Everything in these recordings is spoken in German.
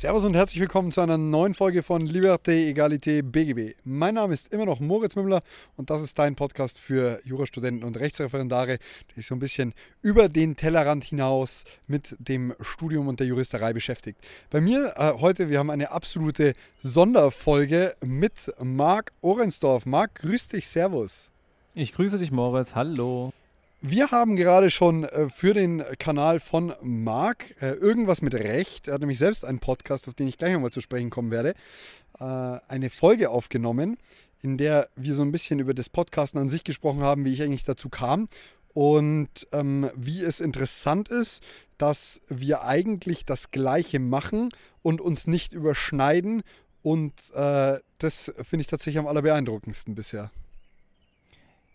Servus und herzlich willkommen zu einer neuen Folge von Liberté, Egalité, BGB. Mein Name ist immer noch Moritz Mümmler und das ist dein Podcast für Jurastudenten und Rechtsreferendare, der sich so ein bisschen über den Tellerrand hinaus mit dem Studium und der Juristerei beschäftigt. Bei mir äh, heute, wir haben eine absolute Sonderfolge mit Marc Ohrensdorf. Marc, grüß dich, Servus. Ich grüße dich, Moritz. Hallo. Wir haben gerade schon äh, für den Kanal von Marc äh, irgendwas mit Recht, er hat nämlich selbst einen Podcast, auf den ich gleich nochmal zu sprechen kommen werde, äh, eine Folge aufgenommen, in der wir so ein bisschen über das Podcasten an sich gesprochen haben, wie ich eigentlich dazu kam und ähm, wie es interessant ist, dass wir eigentlich das Gleiche machen und uns nicht überschneiden. Und äh, das finde ich tatsächlich am allerbeeindruckendsten bisher.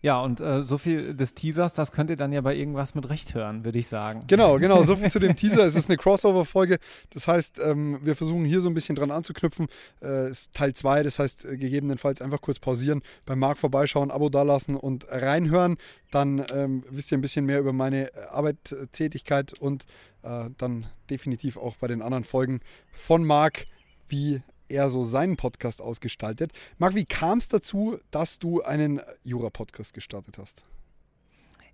Ja, und äh, so viel des Teasers, das könnt ihr dann ja bei irgendwas mit Recht hören, würde ich sagen. Genau, genau, so viel zu dem Teaser. Es ist eine Crossover-Folge. Das heißt, ähm, wir versuchen hier so ein bisschen dran anzuknüpfen. Äh, ist Teil 2, das heißt, äh, gegebenenfalls einfach kurz pausieren, beim Marc vorbeischauen, Abo dalassen und reinhören. Dann ähm, wisst ihr ein bisschen mehr über meine äh, Arbeitstätigkeit und äh, dann definitiv auch bei den anderen Folgen von Marc, wie er so seinen Podcast ausgestaltet. Marc, wie kam es dazu, dass du einen Jura-Podcast gestartet hast?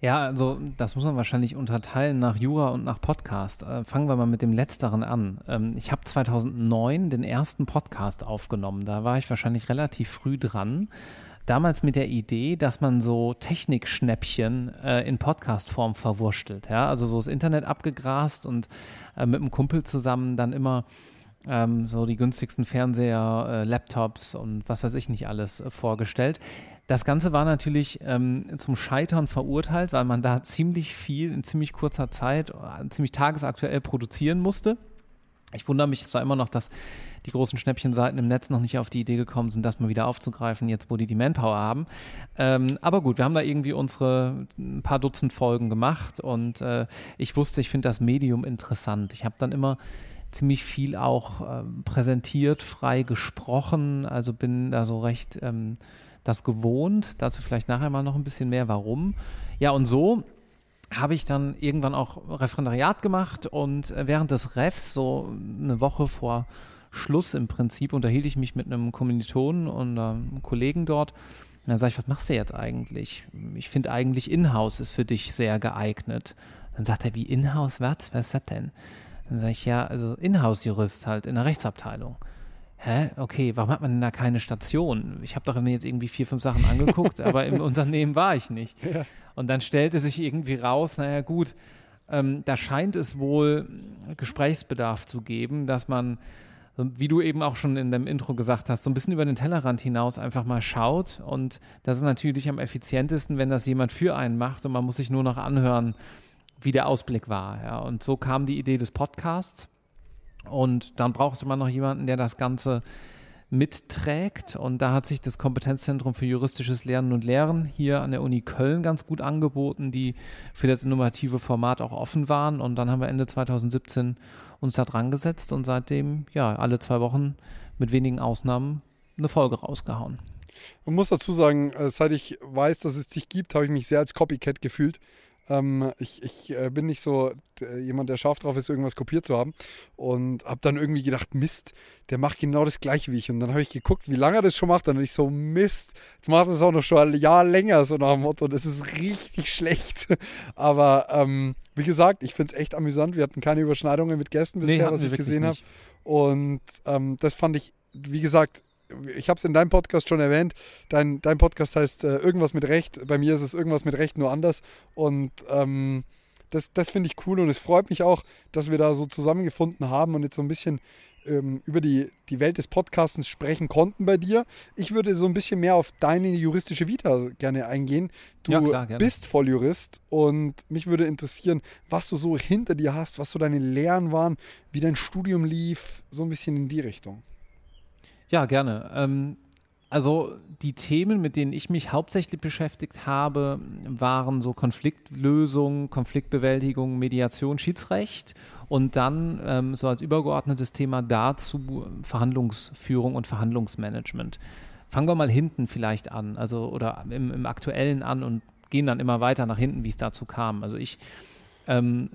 Ja, also das muss man wahrscheinlich unterteilen nach Jura und nach Podcast. Äh, fangen wir mal mit dem letzteren an. Ähm, ich habe 2009 den ersten Podcast aufgenommen. Da war ich wahrscheinlich relativ früh dran. Damals mit der Idee, dass man so Technikschnäppchen äh, in Podcast-Form verwurstelt. Ja? Also so das Internet abgegrast und äh, mit einem Kumpel zusammen dann immer ähm, so die günstigsten Fernseher, äh, Laptops und was weiß ich nicht alles äh, vorgestellt. Das Ganze war natürlich ähm, zum Scheitern verurteilt, weil man da ziemlich viel in ziemlich kurzer Zeit, äh, ziemlich tagesaktuell produzieren musste. Ich wundere mich zwar immer noch, dass die großen Schnäppchenseiten im Netz noch nicht auf die Idee gekommen sind, das mal wieder aufzugreifen, jetzt wo die die Manpower haben. Ähm, aber gut, wir haben da irgendwie unsere ein paar Dutzend Folgen gemacht und äh, ich wusste, ich finde das Medium interessant. Ich habe dann immer ziemlich viel auch ähm, präsentiert, frei gesprochen, also bin da so recht ähm, das gewohnt. Dazu vielleicht nachher mal noch ein bisschen mehr, warum. Ja, und so habe ich dann irgendwann auch Referendariat gemacht und äh, während des Refs, so eine Woche vor Schluss im Prinzip, unterhielt ich mich mit einem Kommilitonen und einem Kollegen dort. Und dann sage ich, was machst du jetzt eigentlich? Ich finde eigentlich Inhouse ist für dich sehr geeignet. Dann sagt er, wie Inhouse, was? Was ist das denn? Dann sage ich, ja, also Inhouse-Jurist halt in der Rechtsabteilung. Hä? Okay, warum hat man denn da keine Station? Ich habe doch mir jetzt irgendwie vier, fünf Sachen angeguckt, aber im Unternehmen war ich nicht. Ja. Und dann stellte sich irgendwie raus, naja gut, ähm, da scheint es wohl Gesprächsbedarf zu geben, dass man, wie du eben auch schon in dem Intro gesagt hast, so ein bisschen über den Tellerrand hinaus einfach mal schaut. Und das ist natürlich am effizientesten, wenn das jemand für einen macht und man muss sich nur noch anhören, wie der Ausblick war. Ja. Und so kam die Idee des Podcasts. Und dann brauchte man noch jemanden, der das Ganze mitträgt. Und da hat sich das Kompetenzzentrum für juristisches Lernen und Lehren hier an der Uni Köln ganz gut angeboten, die für das innovative Format auch offen waren. Und dann haben wir Ende 2017 uns da dran gesetzt und seitdem, ja, alle zwei Wochen mit wenigen Ausnahmen eine Folge rausgehauen. Man muss dazu sagen, äh, seit ich weiß, dass es dich gibt, habe ich mich sehr als Copycat gefühlt. Ähm, ich ich äh, bin nicht so jemand, der scharf drauf ist, irgendwas kopiert zu haben. Und habe dann irgendwie gedacht, Mist, der macht genau das gleiche wie ich. Und dann habe ich geguckt, wie lange er das schon macht. Und dann ich so, Mist, jetzt macht er es auch noch schon ein Jahr länger, so nach dem Motto. Das ist richtig schlecht. Aber ähm, wie gesagt, ich finde es echt amüsant. Wir hatten keine Überschneidungen mit Gästen bisher, nee, was ich gesehen habe. Und ähm, das fand ich, wie gesagt, ich habe es in deinem Podcast schon erwähnt, dein, dein Podcast heißt äh, irgendwas mit Recht. Bei mir ist es irgendwas mit Recht nur anders. Und ähm, das, das finde ich cool und es freut mich auch, dass wir da so zusammengefunden haben und jetzt so ein bisschen ähm, über die, die Welt des Podcastens sprechen konnten bei dir. Ich würde so ein bisschen mehr auf deine juristische Vita gerne eingehen. Du ja, klar, bist Volljurist und mich würde interessieren, was du so hinter dir hast, was so deine Lehren waren, wie dein Studium lief, so ein bisschen in die Richtung. Ja, gerne. Ähm, Also die Themen, mit denen ich mich hauptsächlich beschäftigt habe, waren so Konfliktlösung, Konfliktbewältigung, Mediation, Schiedsrecht und dann ähm, so als übergeordnetes Thema dazu Verhandlungsführung und Verhandlungsmanagement. Fangen wir mal hinten vielleicht an, also oder im, im aktuellen an und gehen dann immer weiter nach hinten, wie es dazu kam. Also ich ähm,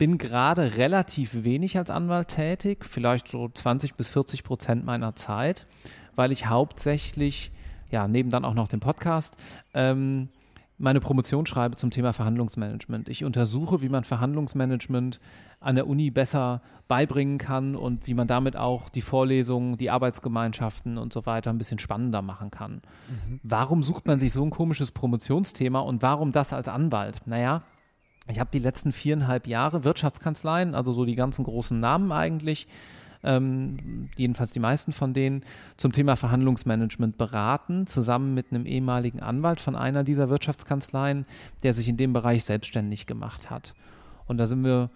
bin gerade relativ wenig als Anwalt tätig, vielleicht so 20 bis 40 Prozent meiner Zeit weil ich hauptsächlich, ja, neben dann auch noch dem Podcast, ähm, meine Promotion schreibe zum Thema Verhandlungsmanagement. Ich untersuche, wie man Verhandlungsmanagement an der Uni besser beibringen kann und wie man damit auch die Vorlesungen, die Arbeitsgemeinschaften und so weiter ein bisschen spannender machen kann. Mhm. Warum sucht man sich so ein komisches Promotionsthema und warum das als Anwalt? Naja, ich habe die letzten viereinhalb Jahre Wirtschaftskanzleien, also so die ganzen großen Namen eigentlich, ähm, jedenfalls die meisten von denen, zum Thema Verhandlungsmanagement beraten, zusammen mit einem ehemaligen Anwalt von einer dieser Wirtschaftskanzleien, der sich in dem Bereich selbstständig gemacht hat. Und da sind wir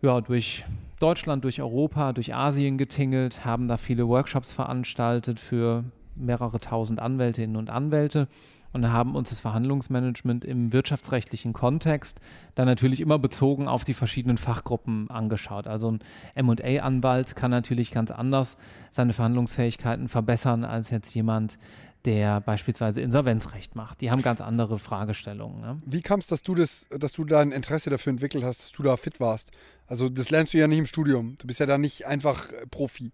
ja, durch Deutschland, durch Europa, durch Asien getingelt, haben da viele Workshops veranstaltet für mehrere tausend Anwältinnen und Anwälte und haben uns das Verhandlungsmanagement im wirtschaftsrechtlichen Kontext dann natürlich immer bezogen auf die verschiedenen Fachgruppen angeschaut. Also ein MA-Anwalt kann natürlich ganz anders seine Verhandlungsfähigkeiten verbessern als jetzt jemand, der beispielsweise Insolvenzrecht macht. Die haben ganz andere Fragestellungen. Ne? Wie kam es, dass du das, dass du da Interesse dafür entwickelt hast, dass du da fit warst? Also das lernst du ja nicht im Studium. Du bist ja da nicht einfach Profi.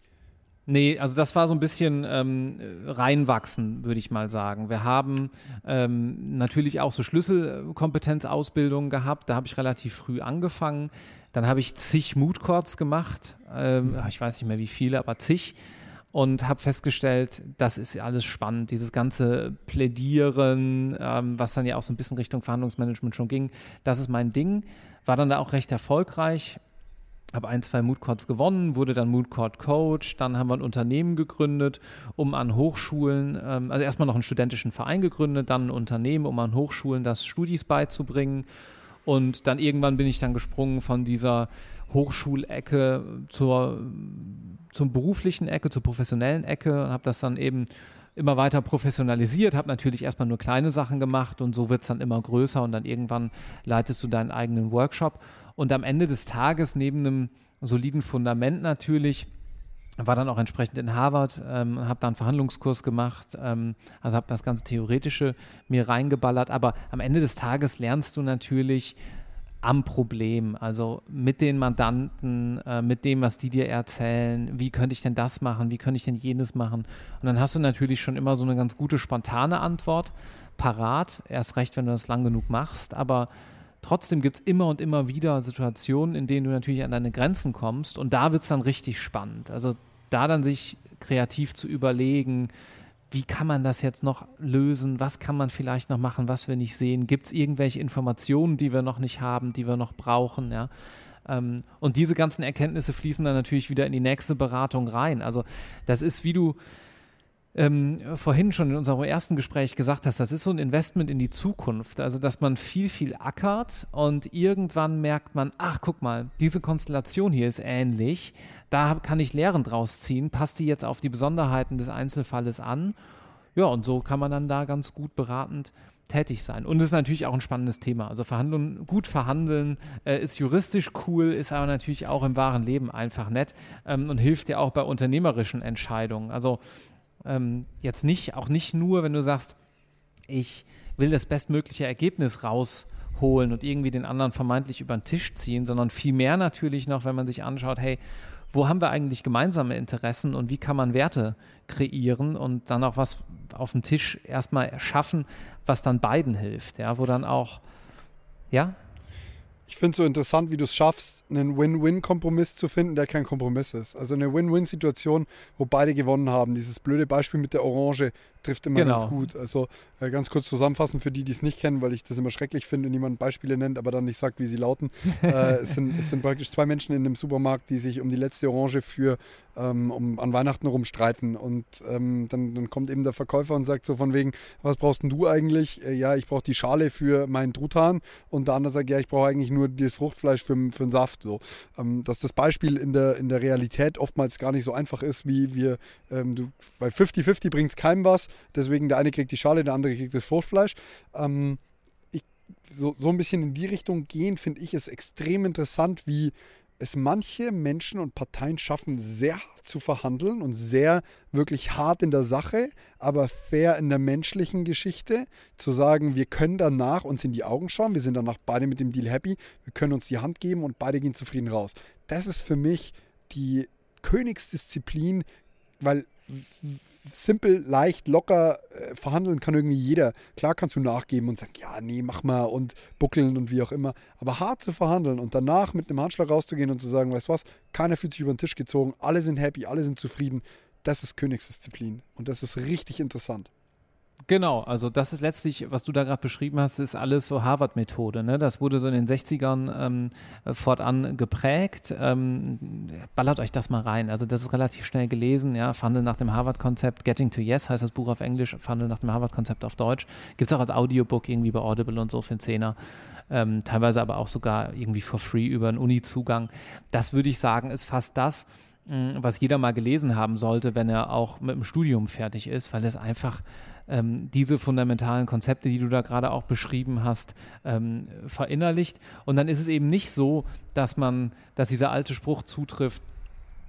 Nee, also das war so ein bisschen ähm, reinwachsen, würde ich mal sagen. Wir haben ähm, natürlich auch so Schlüsselkompetenzausbildungen gehabt. Da habe ich relativ früh angefangen. Dann habe ich zig Moodcourts gemacht. Ähm, ich weiß nicht mehr wie viele, aber zig. Und habe festgestellt, das ist alles spannend. Dieses ganze Plädieren, ähm, was dann ja auch so ein bisschen Richtung Verhandlungsmanagement schon ging, das ist mein Ding. War dann da auch recht erfolgreich habe ein, zwei Moodcourts gewonnen, wurde dann Moodcourt Coach, dann haben wir ein Unternehmen gegründet, um an Hochschulen, ähm, also erstmal noch einen studentischen Verein gegründet, dann ein Unternehmen, um an Hochschulen das Studis beizubringen. Und dann irgendwann bin ich dann gesprungen von dieser Hochschulecke zur, zum beruflichen Ecke, zur professionellen Ecke und habe das dann eben immer weiter professionalisiert, habe natürlich erstmal nur kleine Sachen gemacht und so wird es dann immer größer und dann irgendwann leitest du deinen eigenen Workshop und am Ende des Tages, neben einem soliden Fundament natürlich, war dann auch entsprechend in Harvard, ähm, habe da einen Verhandlungskurs gemacht, ähm, also habe das ganze Theoretische mir reingeballert. Aber am Ende des Tages lernst du natürlich am Problem, also mit den Mandanten, äh, mit dem, was die dir erzählen, wie könnte ich denn das machen, wie könnte ich denn jenes machen. Und dann hast du natürlich schon immer so eine ganz gute spontane Antwort parat, erst recht, wenn du das lang genug machst, aber Trotzdem gibt es immer und immer wieder Situationen, in denen du natürlich an deine Grenzen kommst und da wird es dann richtig spannend. Also da dann sich kreativ zu überlegen, wie kann man das jetzt noch lösen, was kann man vielleicht noch machen, was wir nicht sehen, gibt es irgendwelche Informationen, die wir noch nicht haben, die wir noch brauchen, ja. Ähm, und diese ganzen Erkenntnisse fließen dann natürlich wieder in die nächste Beratung rein. Also das ist, wie du, ähm, vorhin schon in unserem ersten Gespräch gesagt hast, das ist so ein Investment in die Zukunft. Also, dass man viel, viel ackert und irgendwann merkt man, ach, guck mal, diese Konstellation hier ist ähnlich. Da kann ich Lehren draus ziehen. Passt die jetzt auf die Besonderheiten des Einzelfalles an? Ja, und so kann man dann da ganz gut beratend tätig sein. Und es ist natürlich auch ein spannendes Thema. Also verhandeln, gut verhandeln äh, ist juristisch cool, ist aber natürlich auch im wahren Leben einfach nett ähm, und hilft dir auch bei unternehmerischen Entscheidungen. Also ähm, jetzt nicht, auch nicht nur, wenn du sagst, ich will das bestmögliche Ergebnis rausholen und irgendwie den anderen vermeintlich über den Tisch ziehen, sondern vielmehr natürlich noch, wenn man sich anschaut, hey, wo haben wir eigentlich gemeinsame Interessen und wie kann man Werte kreieren und dann auch was auf dem Tisch erstmal erschaffen, was dann beiden hilft, ja, wo dann auch, ja, ich finde es so interessant, wie du es schaffst, einen Win-Win-Kompromiss zu finden, der kein Kompromiss ist. Also eine Win-Win-Situation, wo beide gewonnen haben. Dieses blöde Beispiel mit der Orange trifft immer genau. ganz gut. Also äh, ganz kurz zusammenfassen für die, die es nicht kennen, weil ich das immer schrecklich finde, wenn jemand Beispiele nennt, aber dann nicht sagt, wie sie lauten. äh, es, sind, es sind praktisch zwei Menschen in einem Supermarkt, die sich um die letzte Orange für ähm, um, an Weihnachten rumstreiten. Und ähm, dann, dann, kommt eben der Verkäufer und sagt so von wegen, was brauchst denn du eigentlich? Äh, ja, ich brauche die Schale für meinen Truthahn. Und der andere sagt, ja, ich brauche eigentlich nur das Fruchtfleisch für, für den Saft. So. Ähm, dass das Beispiel in der, in der Realität oftmals gar nicht so einfach ist, wie wir, ähm, du, weil 50-50 bringt es keinem was. Deswegen der eine kriegt die Schale, der andere kriegt das Fruchtfleisch. Ähm, ich, so, so ein bisschen in die Richtung gehen, finde ich es extrem interessant, wie es manche Menschen und Parteien schaffen, sehr hart zu verhandeln und sehr wirklich hart in der Sache, aber fair in der menschlichen Geschichte, zu sagen, wir können danach uns in die Augen schauen, wir sind danach beide mit dem Deal happy, wir können uns die Hand geben und beide gehen zufrieden raus. Das ist für mich die Königsdisziplin, weil simpel, leicht, locker äh, verhandeln kann irgendwie jeder. Klar kannst du nachgeben und sagen, ja, nee, mach mal und buckeln und wie auch immer. Aber hart zu verhandeln und danach mit einem Handschlag rauszugehen und zu sagen, weißt was, keiner fühlt sich über den Tisch gezogen, alle sind happy, alle sind zufrieden, das ist Königsdisziplin. Und das ist richtig interessant. Genau, also das ist letztlich, was du da gerade beschrieben hast, ist alles so Harvard-Methode. Ne? Das wurde so in den 60ern ähm, fortan geprägt. Ähm, ballert euch das mal rein. Also das ist relativ schnell gelesen, ja, Funnel nach dem Harvard-Konzept. Getting to Yes heißt das Buch auf Englisch, Funnel nach dem Harvard-Konzept auf Deutsch. Gibt es auch als Audiobook irgendwie bei Audible und so für den Zehner. Ähm, teilweise aber auch sogar irgendwie for free über einen Uni-Zugang. Das würde ich sagen, ist fast das, mh, was jeder mal gelesen haben sollte, wenn er auch mit dem Studium fertig ist, weil es einfach ähm, diese fundamentalen Konzepte, die du da gerade auch beschrieben hast, ähm, verinnerlicht. Und dann ist es eben nicht so, dass man, dass dieser alte Spruch zutrifft,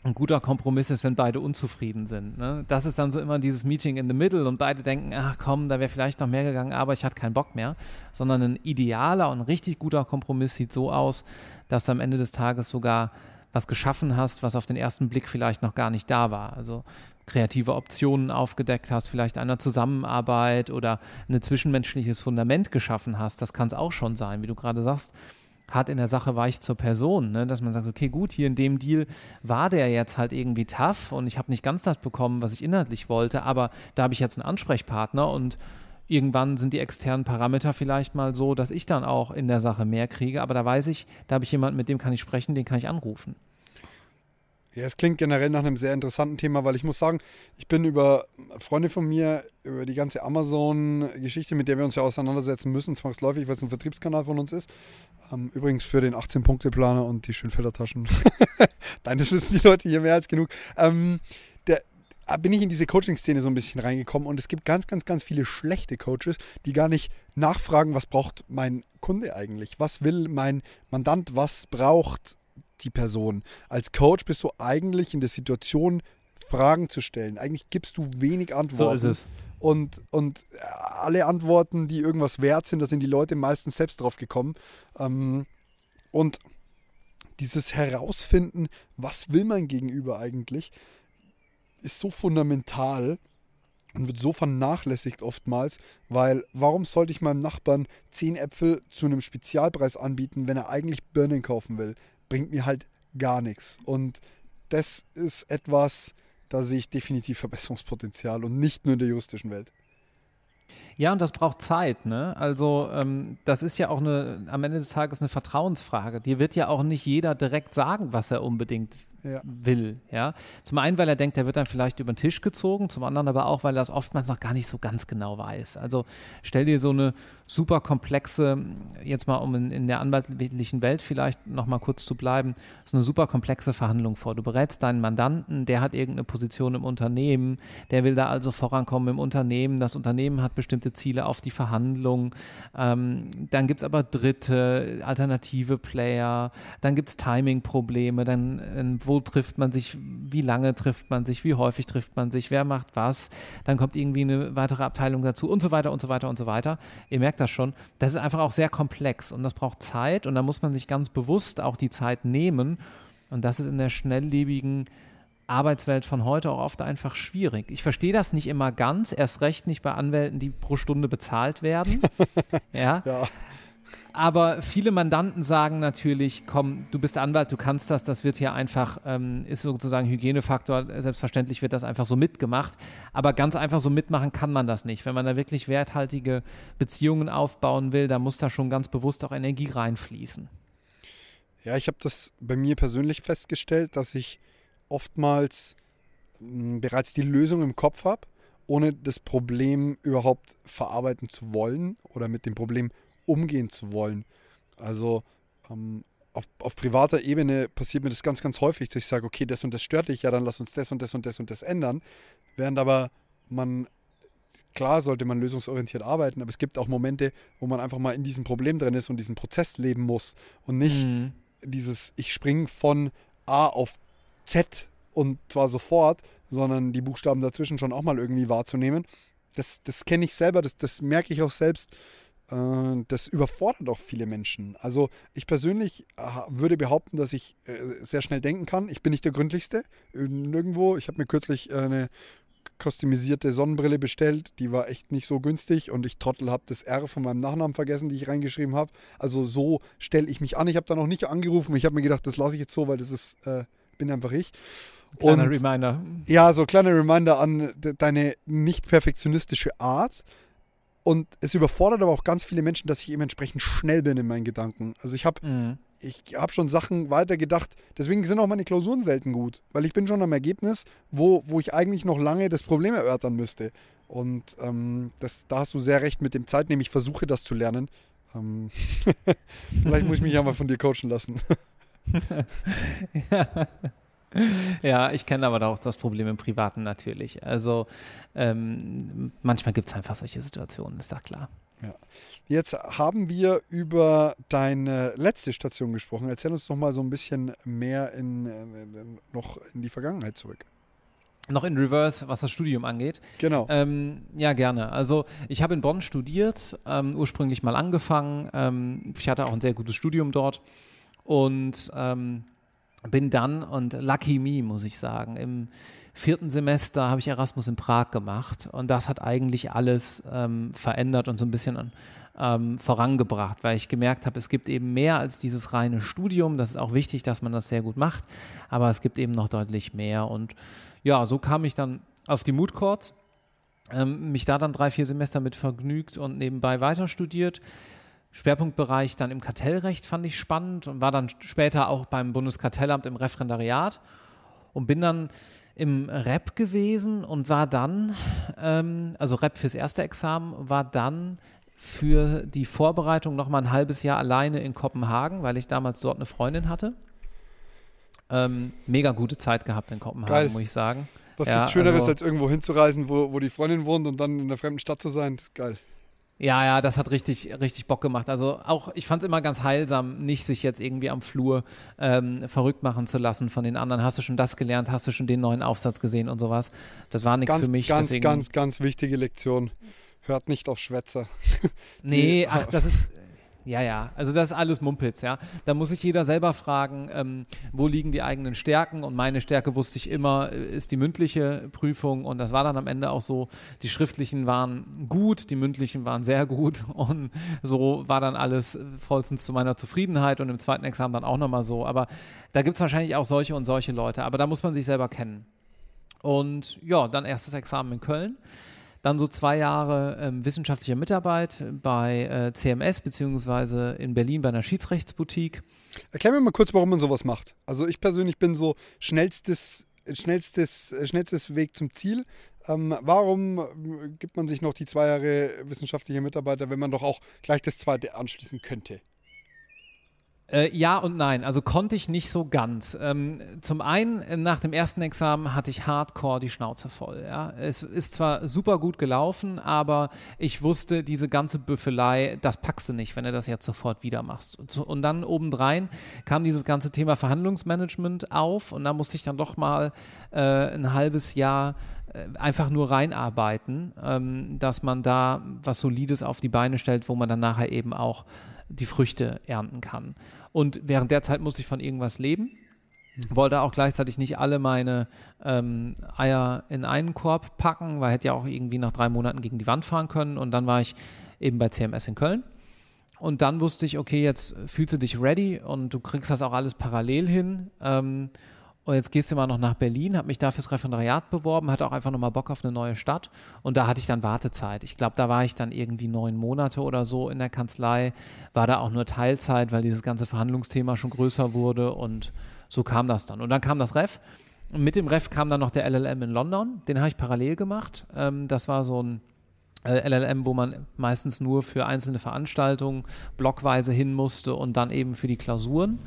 ein guter Kompromiss ist, wenn beide unzufrieden sind. Ne? Das ist dann so immer dieses Meeting in the middle und beide denken, ach komm, da wäre vielleicht noch mehr gegangen, aber ich hatte keinen Bock mehr. Sondern ein idealer und richtig guter Kompromiss sieht so aus, dass du am Ende des Tages sogar was geschaffen hast, was auf den ersten Blick vielleicht noch gar nicht da war. Also kreative Optionen aufgedeckt hast, vielleicht einer Zusammenarbeit oder ein zwischenmenschliches Fundament geschaffen hast. Das kann es auch schon sein, wie du gerade sagst hat in der Sache weich zur Person, ne? dass man sagt, okay, gut, hier in dem Deal war der jetzt halt irgendwie tough und ich habe nicht ganz das bekommen, was ich inhaltlich wollte, aber da habe ich jetzt einen Ansprechpartner und irgendwann sind die externen Parameter vielleicht mal so, dass ich dann auch in der Sache mehr kriege, aber da weiß ich, da habe ich jemanden, mit dem kann ich sprechen, den kann ich anrufen. Ja, es klingt generell nach einem sehr interessanten Thema, weil ich muss sagen, ich bin über Freunde von mir, über die ganze Amazon-Geschichte, mit der wir uns ja auseinandersetzen müssen, zwangsläufig, weil es ein Vertriebskanal von uns ist. Ähm, übrigens für den 18-Punkte-Planer und die Schönfelder Taschen. Nein, wissen die Leute hier mehr als genug. Ähm, der, bin ich in diese Coaching-Szene so ein bisschen reingekommen und es gibt ganz, ganz, ganz viele schlechte Coaches, die gar nicht nachfragen, was braucht mein Kunde eigentlich? Was will mein Mandant? Was braucht die Person. Als Coach bist du eigentlich in der Situation, Fragen zu stellen. Eigentlich gibst du wenig Antworten. So ist es. Und, und alle Antworten, die irgendwas wert sind, da sind die Leute meistens selbst drauf gekommen. Ähm, und dieses Herausfinden, was will mein Gegenüber eigentlich, ist so fundamental und wird so vernachlässigt oftmals, weil warum sollte ich meinem Nachbarn 10 Äpfel zu einem Spezialpreis anbieten, wenn er eigentlich Birnen kaufen will? Bringt mir halt gar nichts. Und das ist etwas, da sehe ich definitiv Verbesserungspotenzial und nicht nur in der juristischen Welt. Ja, und das braucht Zeit, ne? Also ähm, das ist ja auch eine, am Ende des Tages eine Vertrauensfrage. Dir wird ja auch nicht jeder direkt sagen, was er unbedingt ja. will. Ja? Zum einen, weil er denkt, er wird dann vielleicht über den Tisch gezogen, zum anderen aber auch, weil er es oftmals noch gar nicht so ganz genau weiß. Also stell dir so eine super komplexe, jetzt mal um in, in der anwaltlichen Welt vielleicht nochmal kurz zu bleiben, so eine super komplexe Verhandlung vor. Du berätst deinen Mandanten, der hat irgendeine Position im Unternehmen, der will da also vorankommen im Unternehmen, das Unternehmen hat bestimmte Ziele auf die Verhandlung, ähm, dann gibt es aber dritte, alternative Player, dann gibt es Timing-Probleme, dann äh, wo trifft man sich, wie lange trifft man sich, wie häufig trifft man sich, wer macht was, dann kommt irgendwie eine weitere Abteilung dazu und so weiter und so weiter und so weiter. Ihr merkt das schon, das ist einfach auch sehr komplex und das braucht Zeit und da muss man sich ganz bewusst auch die Zeit nehmen. Und das ist in der schnelllebigen Arbeitswelt von heute auch oft einfach schwierig. Ich verstehe das nicht immer ganz, erst recht nicht bei Anwälten, die pro Stunde bezahlt werden. ja. ja. Aber viele Mandanten sagen natürlich, komm, du bist Anwalt, du kannst das, das wird hier einfach, ähm, ist sozusagen Hygienefaktor, selbstverständlich wird das einfach so mitgemacht. Aber ganz einfach so mitmachen kann man das nicht. Wenn man da wirklich werthaltige Beziehungen aufbauen will, dann muss da schon ganz bewusst auch Energie reinfließen. Ja, ich habe das bei mir persönlich festgestellt, dass ich oftmals hm, bereits die Lösung im Kopf habe, ohne das Problem überhaupt verarbeiten zu wollen oder mit dem Problem umgehen zu wollen. Also ähm, auf, auf, privater Ebene passiert mir das ganz, ganz häufig, dass ich sage, okay, das und das stört dich, ja, dann lass uns das und das und das und das ändern. Während aber man klar sollte man lösungsorientiert arbeiten, aber es gibt auch Momente, wo man einfach mal in diesem Problem drin ist und diesen Prozess leben muss und nicht mhm. dieses, ich springe von A auf Z und zwar sofort, sondern die Buchstaben dazwischen schon auch mal irgendwie wahrzunehmen. Das, das kenne ich selber, das, das merke ich auch selbst. Äh, das überfordert auch viele Menschen. Also ich persönlich äh, würde behaupten, dass ich äh, sehr schnell denken kann. Ich bin nicht der gründlichste. Nirgendwo. Ich habe mir kürzlich eine kostümisierte Sonnenbrille bestellt. Die war echt nicht so günstig und ich Trottel habe das R von meinem Nachnamen vergessen, die ich reingeschrieben habe. Also so stelle ich mich an. Ich habe da noch nicht angerufen. Ich habe mir gedacht, das lasse ich jetzt so, weil das ist, äh, bin einfach ich. Kleiner und, Reminder. Ja, so kleiner Reminder an deine nicht perfektionistische Art. Und es überfordert aber auch ganz viele Menschen, dass ich eben entsprechend schnell bin in meinen Gedanken. Also ich habe mhm. ich hab schon Sachen weitergedacht. Deswegen sind auch meine Klausuren selten gut, weil ich bin schon am Ergebnis, wo, wo ich eigentlich noch lange das Problem erörtern müsste. Und ähm, das, da hast du sehr recht mit dem Zeitnehmen. Ich versuche das zu lernen. Ähm Vielleicht muss ich mich ja mal von dir coachen lassen. ja. Ja, ich kenne aber auch das Problem im Privaten natürlich. Also ähm, manchmal gibt es einfach solche Situationen, ist doch klar. Ja. Jetzt haben wir über deine letzte Station gesprochen. Erzähl uns doch mal so ein bisschen mehr in, in, noch in die Vergangenheit zurück. Noch in Reverse, was das Studium angeht. Genau. Ähm, ja, gerne. Also ich habe in Bonn studiert, ähm, ursprünglich mal angefangen. Ähm, ich hatte auch ein sehr gutes Studium dort und ähm, bin dann, und lucky me, muss ich sagen, im vierten Semester habe ich Erasmus in Prag gemacht und das hat eigentlich alles ähm, verändert und so ein bisschen ähm, vorangebracht, weil ich gemerkt habe, es gibt eben mehr als dieses reine Studium. Das ist auch wichtig, dass man das sehr gut macht, aber es gibt eben noch deutlich mehr. Und ja, so kam ich dann auf die Mood Courts, ähm, mich da dann drei, vier Semester mit vergnügt und nebenbei weiter studiert. Schwerpunktbereich dann im Kartellrecht fand ich spannend und war dann später auch beim Bundeskartellamt im Referendariat und bin dann im Rep gewesen und war dann, ähm, also Rep fürs erste Examen, war dann für die Vorbereitung noch mal ein halbes Jahr alleine in Kopenhagen, weil ich damals dort eine Freundin hatte. Ähm, mega gute Zeit gehabt in Kopenhagen, Geil. muss ich sagen. Was ja, Schöneres, also, als irgendwo hinzureisen, wo, wo die Freundin wohnt und dann in einer fremden Stadt zu sein? Das ist geil. Ja, ja, das hat richtig, richtig Bock gemacht. Also auch, ich fand es immer ganz heilsam, nicht sich jetzt irgendwie am Flur ähm, verrückt machen zu lassen von den anderen. Hast du schon das gelernt? Hast du schon den neuen Aufsatz gesehen und sowas? Das war nichts für mich. Ganz, deswegen... ganz, ganz wichtige Lektion. Hört nicht auf Schwätzer. nee, ach, das ist, ja, ja, also das ist alles Mumpitz, ja. Da muss sich jeder selber fragen, ähm, wo liegen die eigenen Stärken? Und meine Stärke wusste ich immer, äh, ist die mündliche Prüfung. Und das war dann am Ende auch so, die schriftlichen waren gut, die mündlichen waren sehr gut. Und so war dann alles vollstens zu meiner Zufriedenheit. Und im zweiten Examen dann auch nochmal so, aber da gibt es wahrscheinlich auch solche und solche Leute, aber da muss man sich selber kennen. Und ja, dann erstes Examen in Köln. Dann so zwei Jahre ähm, wissenschaftliche Mitarbeit bei äh, CMS beziehungsweise in Berlin bei einer Schiedsrechtsboutique. Erklär mir mal kurz, warum man sowas macht. Also ich persönlich bin so schnellstes, schnellstes, schnellstes Weg zum Ziel. Ähm, warum äh, gibt man sich noch die zwei Jahre wissenschaftliche Mitarbeiter, wenn man doch auch gleich das zweite anschließen könnte? Äh, ja und nein, also konnte ich nicht so ganz. Ähm, zum einen, äh, nach dem ersten Examen hatte ich hardcore die Schnauze voll. Ja? Es ist zwar super gut gelaufen, aber ich wusste, diese ganze Büffelei, das packst du nicht, wenn du das jetzt sofort wieder machst. Und, so, und dann obendrein kam dieses ganze Thema Verhandlungsmanagement auf und da musste ich dann doch mal äh, ein halbes Jahr äh, einfach nur reinarbeiten, ähm, dass man da was Solides auf die Beine stellt, wo man dann nachher eben auch die Früchte ernten kann. Und während der Zeit musste ich von irgendwas leben. Wollte auch gleichzeitig nicht alle meine ähm, Eier in einen Korb packen, weil hätte ja auch irgendwie nach drei Monaten gegen die Wand fahren können. Und dann war ich eben bei CMS in Köln. Und dann wusste ich, okay, jetzt fühlst du dich ready und du kriegst das auch alles parallel hin. Ähm, und jetzt gehst du mal noch nach Berlin, habe mich da fürs Referendariat beworben, hatte auch einfach nochmal Bock auf eine neue Stadt. Und da hatte ich dann Wartezeit. Ich glaube, da war ich dann irgendwie neun Monate oder so in der Kanzlei, war da auch nur Teilzeit, weil dieses ganze Verhandlungsthema schon größer wurde. Und so kam das dann. Und dann kam das Ref. Und mit dem Ref kam dann noch der LLM in London. Den habe ich parallel gemacht. Ähm, das war so ein äh, LLM, wo man meistens nur für einzelne Veranstaltungen blockweise hin musste und dann eben für die Klausuren.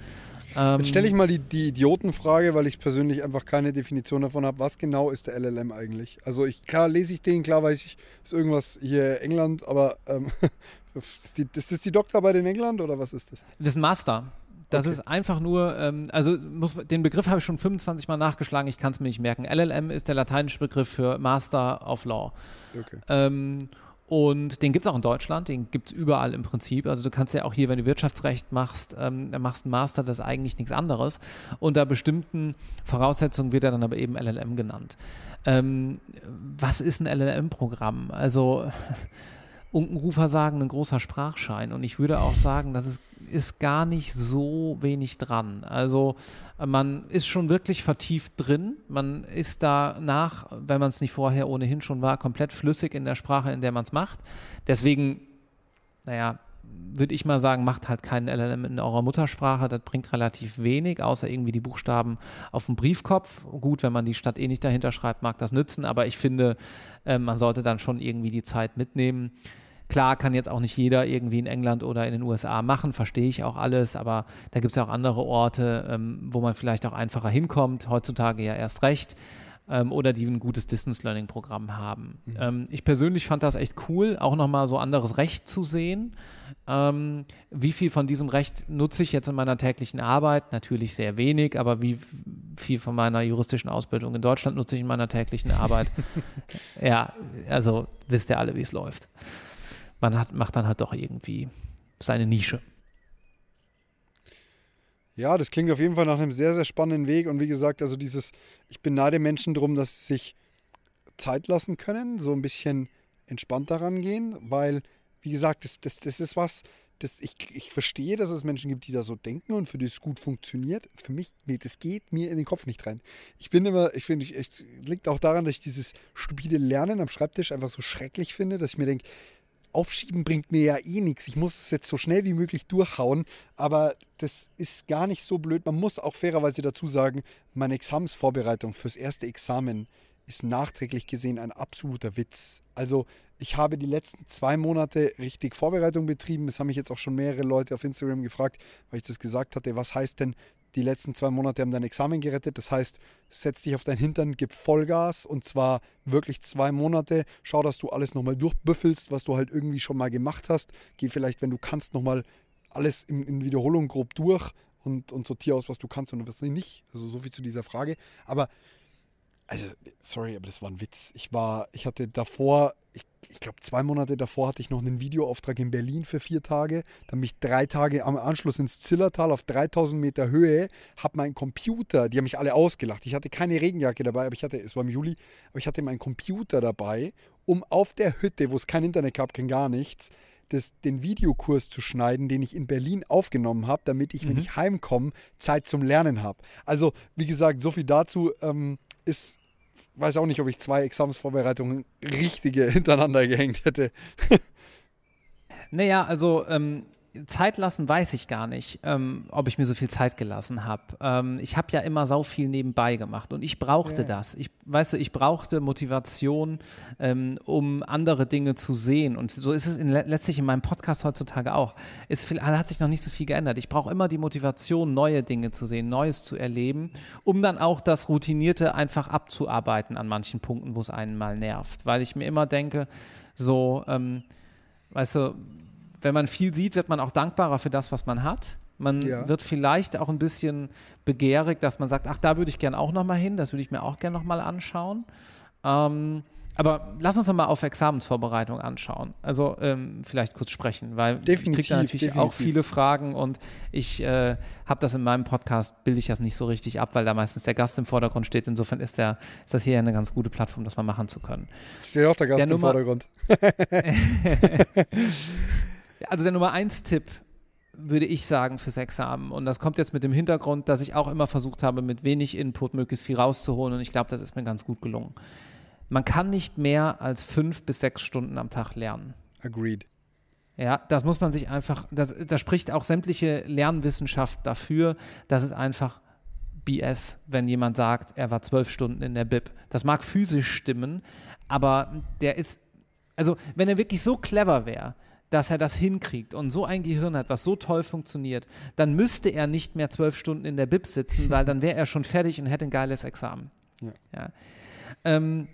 Ähm, Jetzt stelle ich mal die, die Idiotenfrage, weil ich persönlich einfach keine Definition davon habe. Was genau ist der LLM eigentlich? Also ich, klar lese ich den, klar weiß ich, ist irgendwas hier England, aber ähm, ist, die, ist das die Doktorarbeit in England oder was ist das? Das Master. Das okay. ist einfach nur, ähm, also muss, den Begriff habe ich schon 25 Mal nachgeschlagen, ich kann es mir nicht merken. LLM ist der lateinische Begriff für Master of Law. Okay. Ähm, und den gibt es auch in Deutschland, den gibt es überall im Prinzip. Also du kannst ja auch hier, wenn du Wirtschaftsrecht machst, ähm, machst einen Master, das ist eigentlich nichts anderes. Unter bestimmten Voraussetzungen wird er dann aber eben LLM genannt. Ähm, was ist ein LLM-Programm? Also Unkenrufer sagen, ein großer Sprachschein. Und ich würde auch sagen, das ist, ist gar nicht so wenig dran. Also man ist schon wirklich vertieft drin. Man ist danach, wenn man es nicht vorher ohnehin schon war, komplett flüssig in der Sprache, in der man es macht. Deswegen, naja, würde ich mal sagen, macht halt keinen LLM in eurer Muttersprache. Das bringt relativ wenig, außer irgendwie die Buchstaben auf dem Briefkopf. Gut, wenn man die Stadt eh nicht dahinter schreibt, mag das nützen, aber ich finde, äh, man sollte dann schon irgendwie die Zeit mitnehmen. Klar kann jetzt auch nicht jeder irgendwie in England oder in den USA machen, verstehe ich auch alles, aber da gibt es ja auch andere Orte, ähm, wo man vielleicht auch einfacher hinkommt, heutzutage ja erst recht, ähm, oder die ein gutes Distance Learning Programm haben. Mhm. Ähm, ich persönlich fand das echt cool, auch nochmal so anderes Recht zu sehen. Ähm, wie viel von diesem Recht nutze ich jetzt in meiner täglichen Arbeit? Natürlich sehr wenig, aber wie viel von meiner juristischen Ausbildung in Deutschland nutze ich in meiner täglichen Arbeit? ja, also wisst ihr alle, wie es läuft man hat, macht dann halt doch irgendwie seine Nische. Ja, das klingt auf jeden Fall nach einem sehr, sehr spannenden Weg. Und wie gesagt, also dieses, ich beneide Menschen darum, dass sie sich Zeit lassen können, so ein bisschen entspannter rangehen, weil, wie gesagt, das, das, das ist was, das, ich, ich verstehe, dass es Menschen gibt, die da so denken und für die es gut funktioniert. Für mich, nee, das geht mir in den Kopf nicht rein. Ich bin immer, ich finde, es liegt auch daran, dass ich dieses stupide Lernen am Schreibtisch einfach so schrecklich finde, dass ich mir denke, Aufschieben bringt mir ja eh nichts. Ich muss es jetzt so schnell wie möglich durchhauen. Aber das ist gar nicht so blöd. Man muss auch fairerweise dazu sagen, meine Examensvorbereitung fürs erste Examen ist nachträglich gesehen ein absoluter Witz. Also ich habe die letzten zwei Monate richtig Vorbereitung betrieben. Es haben mich jetzt auch schon mehrere Leute auf Instagram gefragt, weil ich das gesagt hatte. Was heißt denn die letzten zwei Monate haben dein Examen gerettet. Das heißt, setz dich auf deinen Hintern, gib Vollgas und zwar wirklich zwei Monate. Schau, dass du alles nochmal durchbüffelst, was du halt irgendwie schon mal gemacht hast. Geh vielleicht, wenn du kannst, nochmal alles in, in Wiederholung grob durch und, und sortiere aus, was du kannst und was nicht. Also so viel zu dieser Frage. Aber also, sorry, aber das war ein Witz. Ich war, ich hatte davor, ich, ich glaube, zwei Monate davor hatte ich noch einen Videoauftrag in Berlin für vier Tage. Dann bin ich drei Tage am Anschluss ins Zillertal auf 3000 Meter Höhe, habe meinen Computer, die haben mich alle ausgelacht. Ich hatte keine Regenjacke dabei, aber ich hatte, es war im Juli, aber ich hatte meinen Computer dabei, um auf der Hütte, wo es kein Internet gab, kein gar nichts, das, den Videokurs zu schneiden, den ich in Berlin aufgenommen habe, damit ich, mhm. wenn ich heimkomme, Zeit zum Lernen habe. Also, wie gesagt, so viel dazu. Ähm, ist weiß auch nicht, ob ich zwei Examensvorbereitungen richtige hintereinander gehängt hätte. naja, also ähm, Zeit lassen weiß ich gar nicht, ähm, ob ich mir so viel Zeit gelassen habe. Ähm, ich habe ja immer so viel nebenbei gemacht und ich brauchte ja. das. Ich, weißt du, ich brauchte Motivation, ähm, um andere Dinge zu sehen. Und so ist es in, letztlich in meinem Podcast heutzutage auch. Es hat sich noch nicht so viel geändert. Ich brauche immer die Motivation, neue Dinge zu sehen, Neues zu erleben, um dann auch das Routinierte einfach abzuarbeiten an manchen Punkten, wo es einen mal nervt. Weil ich mir immer denke, so, ähm, weißt du, wenn man viel sieht, wird man auch dankbarer für das, was man hat. Man ja. wird vielleicht auch ein bisschen begehrig, dass man sagt, ach, da würde ich gerne auch nochmal hin, das würde ich mir auch gerne nochmal anschauen. Ähm, aber lass uns nochmal auf Examensvorbereitung anschauen. Also ähm, vielleicht kurz sprechen, weil definitiv, ich kriege da natürlich definitiv. auch viele Fragen und ich äh, habe das in meinem Podcast, bilde ich das nicht so richtig ab, weil da meistens der Gast im Vordergrund steht. Insofern ist, der, ist das hier eine ganz gute Plattform, das mal machen zu können. Steht auch der Gast der im Nummer Vordergrund. Also der Nummer eins Tipp würde ich sagen fürs Examen. Und das kommt jetzt mit dem Hintergrund, dass ich auch immer versucht habe, mit wenig Input möglichst viel rauszuholen. Und ich glaube, das ist mir ganz gut gelungen. Man kann nicht mehr als fünf bis sechs Stunden am Tag lernen. Agreed. Ja, das muss man sich einfach, da spricht auch sämtliche Lernwissenschaft dafür, dass es einfach BS, wenn jemand sagt, er war zwölf Stunden in der Bib. Das mag physisch stimmen, aber der ist, also wenn er wirklich so clever wäre, dass er das hinkriegt und so ein Gehirn hat, was so toll funktioniert, dann müsste er nicht mehr zwölf Stunden in der Bib sitzen, weil dann wäre er schon fertig und hätte ein geiles Examen. Ja. ja. Ähm,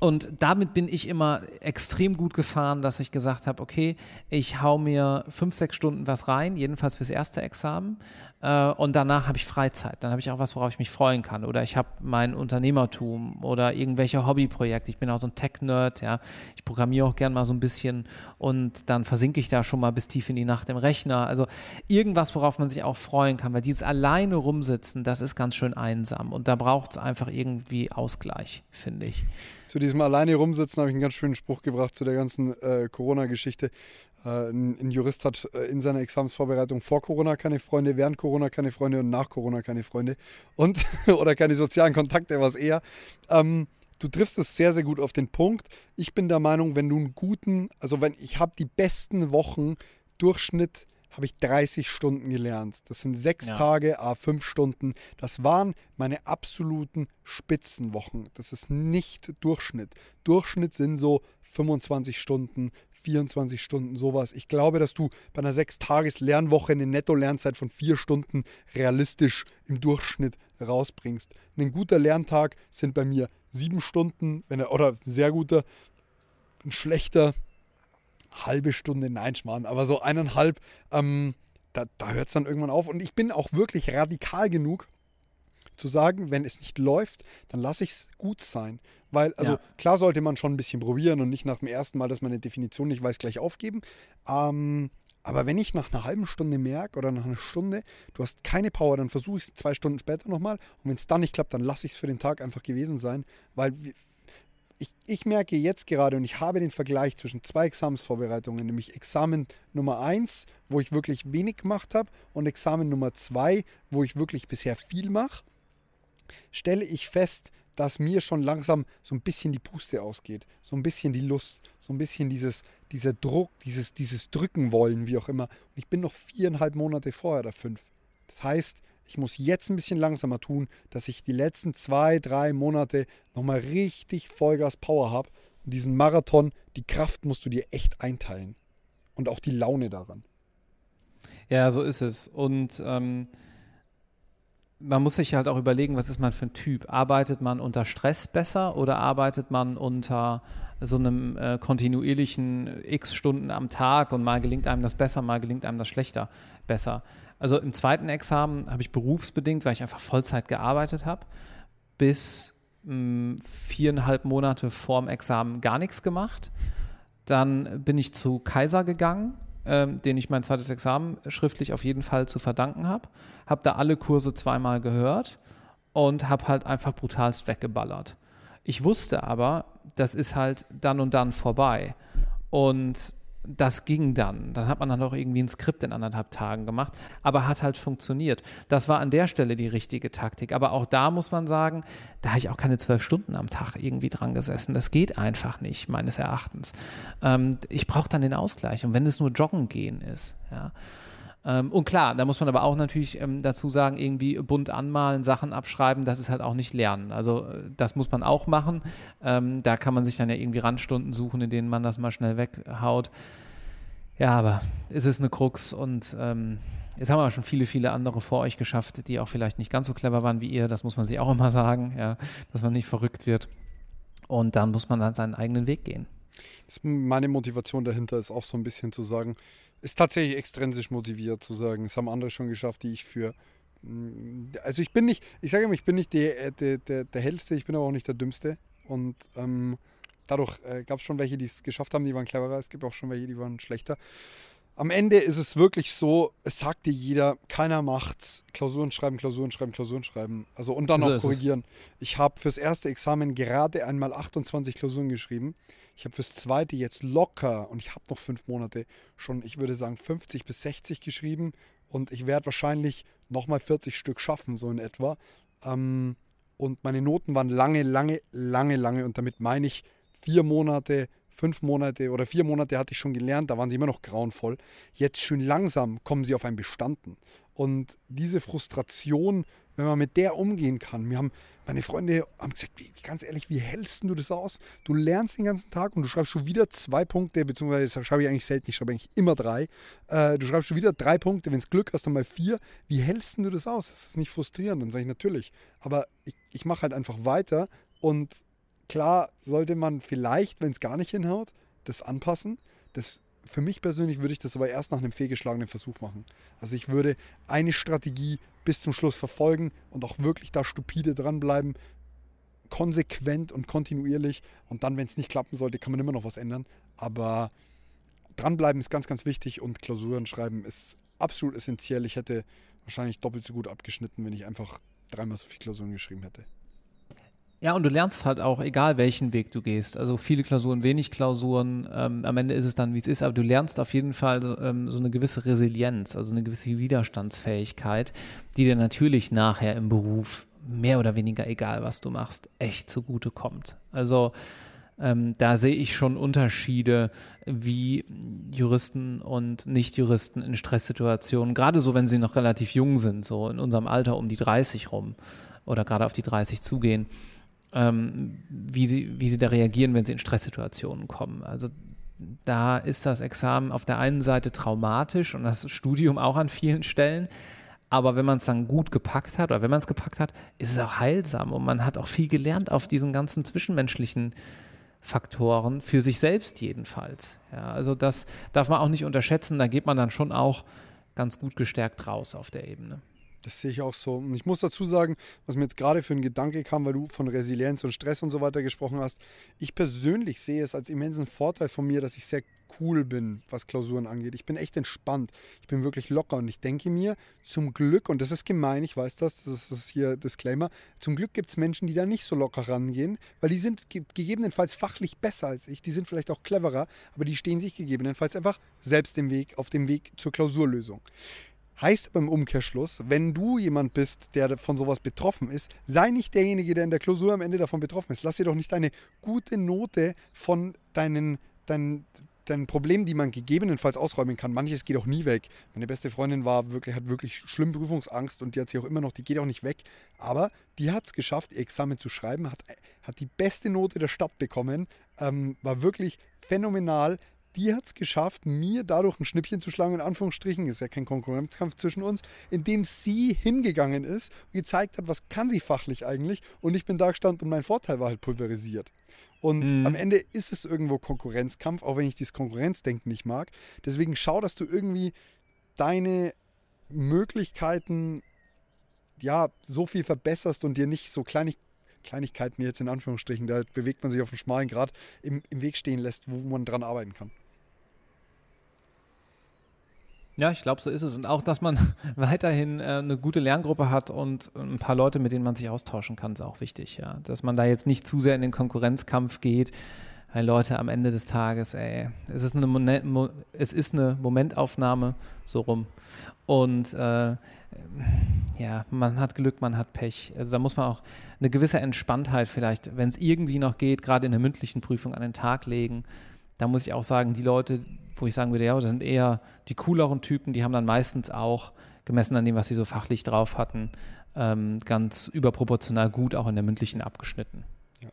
und damit bin ich immer extrem gut gefahren, dass ich gesagt habe, okay, ich hau mir fünf, sechs Stunden was rein, jedenfalls fürs erste Examen. Äh, und danach habe ich Freizeit. Dann habe ich auch was, worauf ich mich freuen kann. Oder ich habe mein Unternehmertum oder irgendwelche Hobbyprojekte. Ich bin auch so ein Tech-Nerd, ja. Ich programmiere auch gern mal so ein bisschen und dann versinke ich da schon mal bis tief in die Nacht im Rechner. Also irgendwas, worauf man sich auch freuen kann, weil dieses alleine rumsitzen, das ist ganz schön einsam. Und da braucht es einfach irgendwie Ausgleich, finde ich zu diesem alleine rumsitzen habe ich einen ganz schönen Spruch gebracht zu der ganzen äh, Corona-Geschichte. Äh, ein, Jurist hat äh, in seiner Examensvorbereitung vor Corona keine Freunde, während Corona keine Freunde und nach Corona keine Freunde und oder keine sozialen Kontakte, was eher. Ähm, du triffst es sehr, sehr gut auf den Punkt. Ich bin der Meinung, wenn du einen guten, also wenn ich habe die besten Wochen Durchschnitt habe ich 30 Stunden gelernt. Das sind sechs ja. Tage, a fünf Stunden. Das waren meine absoluten Spitzenwochen. Das ist nicht Durchschnitt. Durchschnitt sind so 25 Stunden, 24 Stunden, sowas. Ich glaube, dass du bei einer sechs Tages Lernwoche eine Netto-Lernzeit von vier Stunden realistisch im Durchschnitt rausbringst. Ein guter Lerntag sind bei mir sieben Stunden, wenn er, oder ein sehr guter, ein schlechter halbe Stunde, nein, Schmarrn, aber so eineinhalb, ähm, da, da hört es dann irgendwann auf. Und ich bin auch wirklich radikal genug zu sagen, wenn es nicht läuft, dann lasse ich es gut sein. Weil, also ja. klar sollte man schon ein bisschen probieren und nicht nach dem ersten Mal, dass man eine Definition nicht weiß, gleich aufgeben. Ähm, aber wenn ich nach einer halben Stunde merke oder nach einer Stunde, du hast keine Power, dann versuche ich es zwei Stunden später nochmal. Und wenn es dann nicht klappt, dann lasse ich es für den Tag einfach gewesen sein. Weil ich, ich merke jetzt gerade und ich habe den Vergleich zwischen zwei Examensvorbereitungen, nämlich Examen Nummer 1, wo ich wirklich wenig gemacht habe, und Examen Nummer 2, wo ich wirklich bisher viel mache, stelle ich fest, dass mir schon langsam so ein bisschen die Puste ausgeht, so ein bisschen die Lust, so ein bisschen dieses, dieser Druck, dieses, dieses Drücken wollen, wie auch immer. Und ich bin noch viereinhalb Monate vorher oder fünf. Das heißt, ich muss jetzt ein bisschen langsamer tun, dass ich die letzten zwei, drei Monate nochmal richtig Vollgas Power habe. Und diesen Marathon, die Kraft musst du dir echt einteilen. Und auch die Laune daran. Ja, so ist es. Und ähm, man muss sich halt auch überlegen, was ist man für ein Typ? Arbeitet man unter Stress besser oder arbeitet man unter so einem äh, kontinuierlichen X Stunden am Tag und mal gelingt einem das besser, mal gelingt einem das schlechter besser? Also im zweiten Examen habe ich berufsbedingt, weil ich einfach Vollzeit gearbeitet habe, bis mh, hm, viereinhalb Monate vorm Examen gar nichts gemacht. Dann bin ich zu Kaiser gegangen, ähm, den ich mein zweites Examen schriftlich auf jeden Fall zu verdanken habe. Habe da alle Kurse zweimal gehört und habe halt einfach brutalst weggeballert. Ich wusste aber, das ist halt dann und dann vorbei. Und das ging dann. Dann hat man dann auch irgendwie ein Skript in anderthalb Tagen gemacht, aber hat halt funktioniert. Das war an der Stelle die richtige Taktik. Aber auch da muss man sagen, da habe ich auch keine zwölf Stunden am Tag irgendwie dran gesessen. Das geht einfach nicht, meines Erachtens. Ähm, ich brauche dann den Ausgleich. Und wenn es nur Joggen gehen ist, ja. Ähm, und klar, da muss man aber auch natürlich ähm, dazu sagen, irgendwie bunt anmalen, Sachen abschreiben, das ist halt auch nicht Lernen. Also äh, das muss man auch machen. Ähm, da kann man sich dann ja irgendwie Randstunden suchen, in denen man das mal schnell weghaut. Ja, aber es ist eine Krux und ähm, Jetzt haben wir schon viele, viele andere vor euch geschafft, die auch vielleicht nicht ganz so clever waren wie ihr. Das muss man sich auch immer sagen, ja, dass man nicht verrückt wird. Und dann muss man dann seinen eigenen Weg gehen. meine Motivation dahinter ist auch so ein bisschen zu sagen, ist tatsächlich extrinsisch motiviert zu sagen, es haben andere schon geschafft, die ich für. Mm, also ich bin nicht, ich sage immer, ich bin nicht der, der, der, der hellste, ich bin aber auch nicht der dümmste. Und ähm, dadurch äh, gab es schon welche, die es geschafft haben, die waren cleverer. Es gibt auch schon welche, die waren schlechter. Am Ende ist es wirklich so, es sagt dir jeder, keiner macht's. Klausuren schreiben, Klausuren schreiben, Klausuren schreiben. Also und dann so noch korrigieren. Ich habe fürs erste Examen gerade einmal 28 Klausuren geschrieben. Ich habe fürs zweite jetzt locker, und ich habe noch fünf Monate, schon, ich würde sagen, 50 bis 60 geschrieben. Und ich werde wahrscheinlich nochmal 40 Stück schaffen, so in etwa. Ähm, und meine Noten waren lange, lange, lange, lange. Und damit meine ich vier Monate, fünf Monate oder vier Monate hatte ich schon gelernt, da waren sie immer noch grauenvoll. Jetzt schön langsam kommen sie auf ein Bestanden. Und diese Frustration, wenn man mit der umgehen kann. Wir haben, meine Freunde haben gesagt, wie, ganz ehrlich, wie hältst du das aus? Du lernst den ganzen Tag und du schreibst schon wieder zwei Punkte, beziehungsweise das schreibe ich eigentlich selten, ich schreibe eigentlich immer drei. Äh, du schreibst schon wieder drei Punkte, wenn es Glück hast, dann mal vier. Wie hältst du das aus? Das ist nicht frustrierend. Dann sage ich natürlich. Aber ich, ich mache halt einfach weiter und klar sollte man vielleicht, wenn es gar nicht hinhaut, das anpassen. Das für mich persönlich würde ich das aber erst nach einem fehlgeschlagenen Versuch machen. Also ich würde eine Strategie bis zum Schluss verfolgen und auch wirklich da stupide dranbleiben, konsequent und kontinuierlich. Und dann, wenn es nicht klappen sollte, kann man immer noch was ändern. Aber dranbleiben ist ganz, ganz wichtig und Klausuren schreiben ist absolut essentiell. Ich hätte wahrscheinlich doppelt so gut abgeschnitten, wenn ich einfach dreimal so viele Klausuren geschrieben hätte. Ja, und du lernst halt auch, egal welchen Weg du gehst. Also viele Klausuren, wenig Klausuren. Ähm, am Ende ist es dann, wie es ist, aber du lernst auf jeden Fall so, ähm, so eine gewisse Resilienz, also eine gewisse Widerstandsfähigkeit, die dir natürlich nachher im Beruf mehr oder weniger egal, was du machst, echt zugute kommt. Also ähm, da sehe ich schon Unterschiede, wie Juristen und Nichtjuristen in Stresssituationen, gerade so, wenn sie noch relativ jung sind, so in unserem Alter um die 30 rum oder gerade auf die 30 zugehen, ähm, wie, sie, wie sie da reagieren, wenn sie in Stresssituationen kommen. Also da ist das Examen auf der einen Seite traumatisch und das Studium auch an vielen Stellen. Aber wenn man es dann gut gepackt hat oder wenn man es gepackt hat, ist es auch heilsam und man hat auch viel gelernt auf diesen ganzen zwischenmenschlichen Faktoren, für sich selbst jedenfalls. Ja, also das darf man auch nicht unterschätzen, da geht man dann schon auch ganz gut gestärkt raus auf der Ebene. Das sehe ich auch so. Und ich muss dazu sagen, was mir jetzt gerade für ein Gedanke kam, weil du von Resilienz und Stress und so weiter gesprochen hast. Ich persönlich sehe es als immensen Vorteil von mir, dass ich sehr cool bin, was Klausuren angeht. Ich bin echt entspannt. Ich bin wirklich locker und ich denke mir, zum Glück, und das ist gemein, ich weiß das, das ist hier Disclaimer, zum Glück gibt es Menschen, die da nicht so locker rangehen, weil die sind gegebenenfalls fachlich besser als ich, die sind vielleicht auch cleverer, aber die stehen sich gegebenenfalls einfach selbst im Weg, auf dem Weg zur Klausurlösung. Heißt beim Umkehrschluss, wenn du jemand bist, der von sowas betroffen ist, sei nicht derjenige, der in der Klausur am Ende davon betroffen ist. Lass dir doch nicht deine gute Note von deinen, deinen, deinen Problemen, die man gegebenenfalls ausräumen kann. Manches geht auch nie weg. Meine beste Freundin war wirklich, hat wirklich schlimm Prüfungsangst und die hat sie auch immer noch, die geht auch nicht weg. Aber die hat es geschafft, ihr Examen zu schreiben, hat, hat die beste Note der Stadt bekommen, ähm, war wirklich phänomenal die hat es geschafft, mir dadurch ein Schnippchen zu schlagen, in Anführungsstrichen, ist ja kein Konkurrenzkampf zwischen uns, indem sie hingegangen ist und gezeigt hat, was kann sie fachlich eigentlich und ich bin da gestanden und mein Vorteil war halt pulverisiert. Und mhm. am Ende ist es irgendwo Konkurrenzkampf, auch wenn ich dieses Konkurrenzdenken nicht mag. Deswegen schau, dass du irgendwie deine Möglichkeiten ja so viel verbesserst und dir nicht so Kleinig Kleinigkeiten jetzt in Anführungsstrichen, da bewegt man sich auf einem schmalen Grad, im, im Weg stehen lässt, wo man dran arbeiten kann. Ja, ich glaube, so ist es. Und auch, dass man weiterhin äh, eine gute Lerngruppe hat und ein paar Leute, mit denen man sich austauschen kann, ist auch wichtig. Ja. Dass man da jetzt nicht zu sehr in den Konkurrenzkampf geht, weil Leute am Ende des Tages, ey, es ist eine, Mo es ist eine Momentaufnahme, so rum. Und äh, ja, man hat Glück, man hat Pech. Also da muss man auch eine gewisse Entspanntheit vielleicht, wenn es irgendwie noch geht, gerade in der mündlichen Prüfung an den Tag legen. Da muss ich auch sagen, die Leute, wo ich sagen würde, ja, das sind eher die cooleren Typen, die haben dann meistens auch, gemessen an dem, was sie so fachlich drauf hatten, ähm, ganz überproportional gut auch in der mündlichen abgeschnitten. Ja.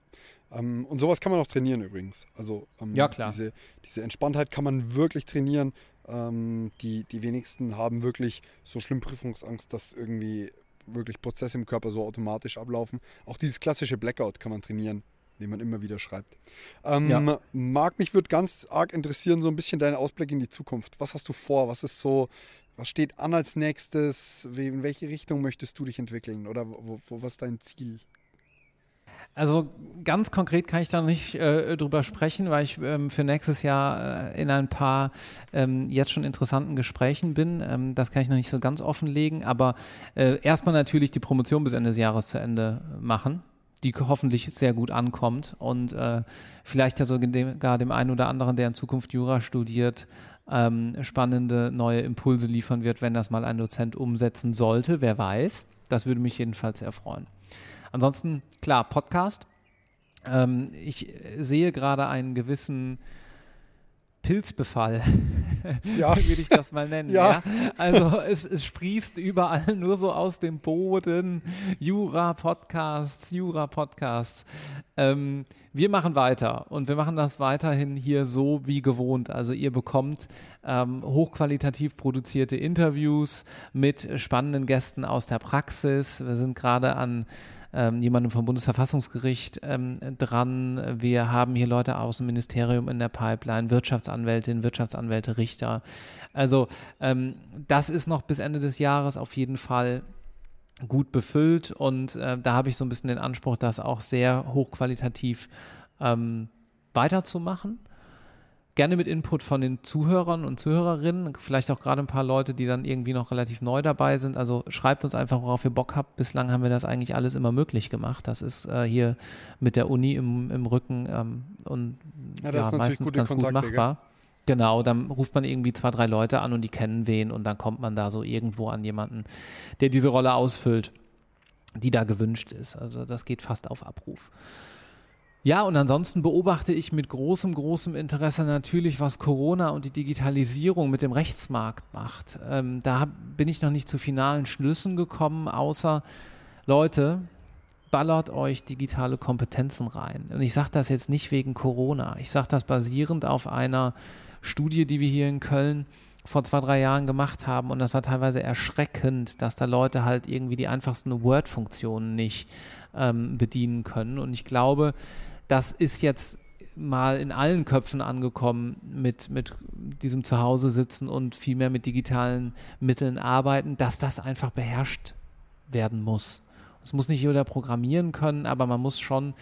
Ähm, und sowas kann man auch trainieren übrigens. Also ähm, ja, klar. Diese, diese Entspanntheit kann man wirklich trainieren. Ähm, die, die wenigsten haben wirklich so schlimm Prüfungsangst, dass irgendwie wirklich Prozesse im Körper so automatisch ablaufen. Auch dieses klassische Blackout kann man trainieren den man immer wieder schreibt. Ähm, ja. Marc, mich würde ganz arg interessieren, so ein bisschen dein Ausblick in die Zukunft. Was hast du vor? Was ist so, was steht an als nächstes? In welche Richtung möchtest du dich entwickeln? Oder wo, wo, was ist dein Ziel? Also ganz konkret kann ich da nicht äh, drüber sprechen, weil ich ähm, für nächstes Jahr äh, in ein paar ähm, jetzt schon interessanten Gesprächen bin. Ähm, das kann ich noch nicht so ganz offenlegen, aber äh, erstmal natürlich die Promotion bis Ende des Jahres zu Ende machen die hoffentlich sehr gut ankommt und äh, vielleicht ja sogar dem einen oder anderen, der in Zukunft Jura studiert, ähm, spannende neue Impulse liefern wird, wenn das mal ein Dozent umsetzen sollte. Wer weiß. Das würde mich jedenfalls sehr freuen. Ansonsten, klar, Podcast. Ähm, ich sehe gerade einen gewissen Pilzbefall, ja. würde ich das mal nennen. Ja. ja? Also es, es sprießt überall nur so aus dem Boden. Jura-Podcasts, Jura-Podcasts. Ähm, wir machen weiter und wir machen das weiterhin hier so wie gewohnt. Also ihr bekommt ähm, hochqualitativ produzierte Interviews mit spannenden Gästen aus der Praxis. Wir sind gerade an ähm, jemandem vom Bundesverfassungsgericht ähm, dran. Wir haben hier Leute aus dem Ministerium in der Pipeline, Wirtschaftsanwältinnen, Wirtschaftsanwälte, Richter. Also ähm, das ist noch bis Ende des Jahres auf jeden Fall gut befüllt und äh, da habe ich so ein bisschen den Anspruch, das auch sehr hochqualitativ ähm, weiterzumachen gerne mit Input von den Zuhörern und Zuhörerinnen, vielleicht auch gerade ein paar Leute, die dann irgendwie noch relativ neu dabei sind. Also schreibt uns einfach, worauf ihr Bock habt. Bislang haben wir das eigentlich alles immer möglich gemacht. Das ist äh, hier mit der Uni im, im Rücken ähm, und ja, ja meistens ganz Kontakte, gut machbar. Gell? Genau, dann ruft man irgendwie zwei, drei Leute an und die kennen wen und dann kommt man da so irgendwo an jemanden, der diese Rolle ausfüllt, die da gewünscht ist. Also das geht fast auf Abruf. Ja, und ansonsten beobachte ich mit großem, großem Interesse natürlich, was Corona und die Digitalisierung mit dem Rechtsmarkt macht. Ähm, da bin ich noch nicht zu finalen Schlüssen gekommen, außer Leute, ballert euch digitale Kompetenzen rein. Und ich sage das jetzt nicht wegen Corona. Ich sage das basierend auf einer Studie, die wir hier in Köln vor zwei, drei Jahren gemacht haben. Und das war teilweise erschreckend, dass da Leute halt irgendwie die einfachsten Word-Funktionen nicht ähm, bedienen können. Und ich glaube, das ist jetzt mal in allen Köpfen angekommen mit, mit diesem Zuhause sitzen und viel mehr mit digitalen Mitteln arbeiten, dass das einfach beherrscht werden muss. Es muss nicht jeder programmieren können, aber man muss schon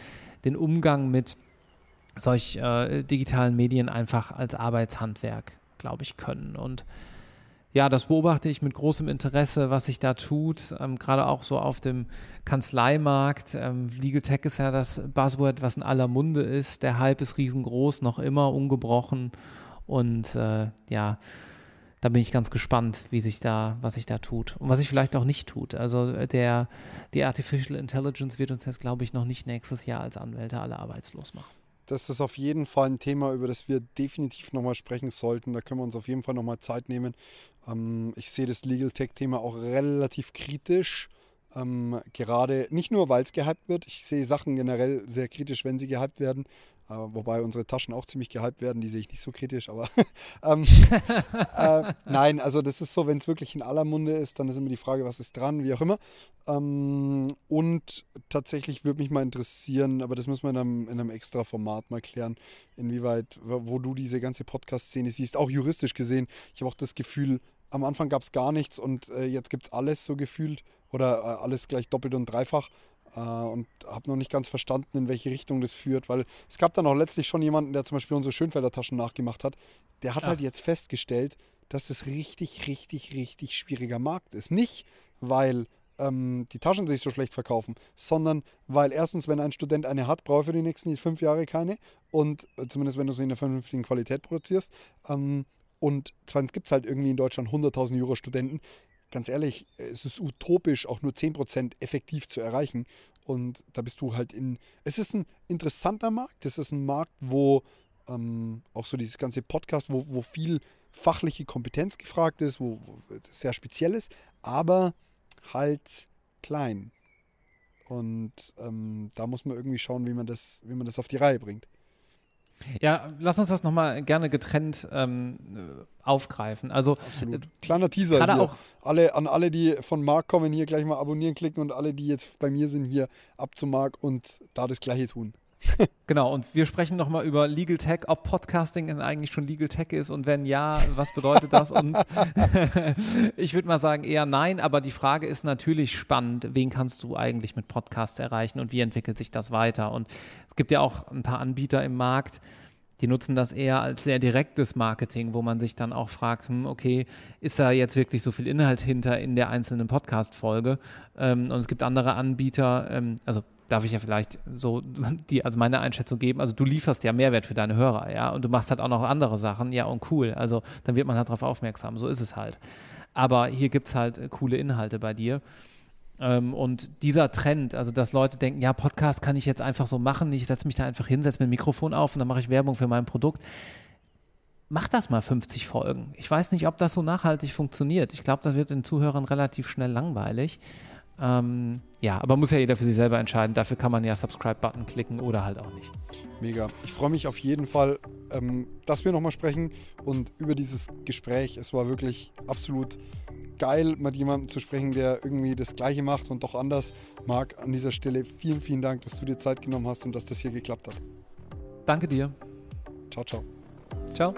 den Umgang mit solch äh, digitalen Medien einfach als Arbeitshandwerk, glaube ich, können. Und ja, das beobachte ich mit großem Interesse, was sich da tut, ähm, gerade auch so auf dem Kanzleimarkt. Ähm, Legal Tech ist ja das Buzzword, was in aller Munde ist. Der Hype ist riesengroß, noch immer ungebrochen. Und äh, ja, da bin ich ganz gespannt, wie sich da, was sich da tut und was sich vielleicht auch nicht tut. Also äh, der, die Artificial Intelligence wird uns jetzt, glaube ich, noch nicht nächstes Jahr als Anwälte alle arbeitslos machen das ist auf jeden Fall ein Thema, über das wir definitiv nochmal sprechen sollten. Da können wir uns auf jeden Fall nochmal Zeit nehmen. Ähm, ich sehe das Legal Tech-Thema auch relativ kritisch. Ähm, gerade nicht nur, weil es gehypt wird. Ich sehe Sachen generell sehr kritisch, wenn sie gehypt werden. Äh, wobei unsere Taschen auch ziemlich gehypt werden, die sehe ich nicht so kritisch, aber ähm, äh, nein, also das ist so, wenn es wirklich in aller Munde ist, dann ist immer die Frage, was ist dran, wie auch immer. Ähm, und tatsächlich würde mich mal interessieren, aber das müssen wir in einem, in einem extra Format mal klären, inwieweit, wo du diese ganze Podcast-Szene siehst, auch juristisch gesehen. Ich habe auch das Gefühl, am Anfang gab es gar nichts und äh, jetzt gibt es alles so gefühlt oder äh, alles gleich doppelt und dreifach und habe noch nicht ganz verstanden, in welche Richtung das führt, weil es gab dann auch letztlich schon jemanden, der zum Beispiel unsere Schönfelder Taschen nachgemacht hat, der hat Ach. halt jetzt festgestellt, dass das richtig, richtig, richtig schwieriger Markt ist. Nicht, weil ähm, die Taschen sich so schlecht verkaufen, sondern weil erstens, wenn ein Student eine hat, braucht er für die nächsten fünf Jahre keine und äh, zumindest wenn du sie in einer vernünftigen Qualität produzierst. Ähm, und zweitens gibt es halt irgendwie in Deutschland 100.000 Jura-Studenten, ganz ehrlich, es ist utopisch, auch nur 10% effektiv zu erreichen. Und da bist du halt in. Es ist ein interessanter Markt. Es ist ein Markt, wo ähm, auch so dieses ganze Podcast, wo, wo viel fachliche Kompetenz gefragt ist, wo, wo sehr speziell ist, aber halt klein. Und ähm, da muss man irgendwie schauen, wie man das, wie man das auf die Reihe bringt. Ja, lass uns das nochmal gerne getrennt ähm, aufgreifen. Also Absolut. kleiner Teaser hier. Auch alle, an alle, die von Marc kommen, hier gleich mal abonnieren klicken und alle, die jetzt bei mir sind, hier ab zu Marc und da das gleiche tun. genau, und wir sprechen nochmal über Legal Tech, ob Podcasting eigentlich schon Legal Tech ist und wenn ja, was bedeutet das? Und ich würde mal sagen eher nein, aber die Frage ist natürlich spannend, wen kannst du eigentlich mit Podcasts erreichen und wie entwickelt sich das weiter? Und es gibt ja auch ein paar Anbieter im Markt, die nutzen das eher als sehr direktes Marketing, wo man sich dann auch fragt, hm, okay, ist da jetzt wirklich so viel Inhalt hinter in der einzelnen Podcast-Folge? Ähm, und es gibt andere Anbieter, ähm, also darf ich ja vielleicht so die als meine Einschätzung geben. Also du lieferst ja Mehrwert für deine Hörer, ja, und du machst halt auch noch andere Sachen, ja, und cool. Also dann wird man halt darauf aufmerksam, so ist es halt. Aber hier gibt es halt äh, coole Inhalte bei dir. Ähm, und dieser Trend, also dass Leute denken, ja, Podcast kann ich jetzt einfach so machen, ich setze mich da einfach hin, setze mir ein Mikrofon auf und dann mache ich Werbung für mein Produkt. mach das mal 50 Folgen. Ich weiß nicht, ob das so nachhaltig funktioniert. Ich glaube, das wird den Zuhörern relativ schnell langweilig. Ähm, ja, aber muss ja jeder für sich selber entscheiden. Dafür kann man ja Subscribe-Button klicken oder halt auch nicht. Mega. Ich freue mich auf jeden Fall, ähm, dass wir nochmal sprechen und über dieses Gespräch. Es war wirklich absolut geil, mit jemandem zu sprechen, der irgendwie das Gleiche macht und doch anders mag. An dieser Stelle vielen, vielen Dank, dass du dir Zeit genommen hast und dass das hier geklappt hat. Danke dir. Ciao, ciao. Ciao.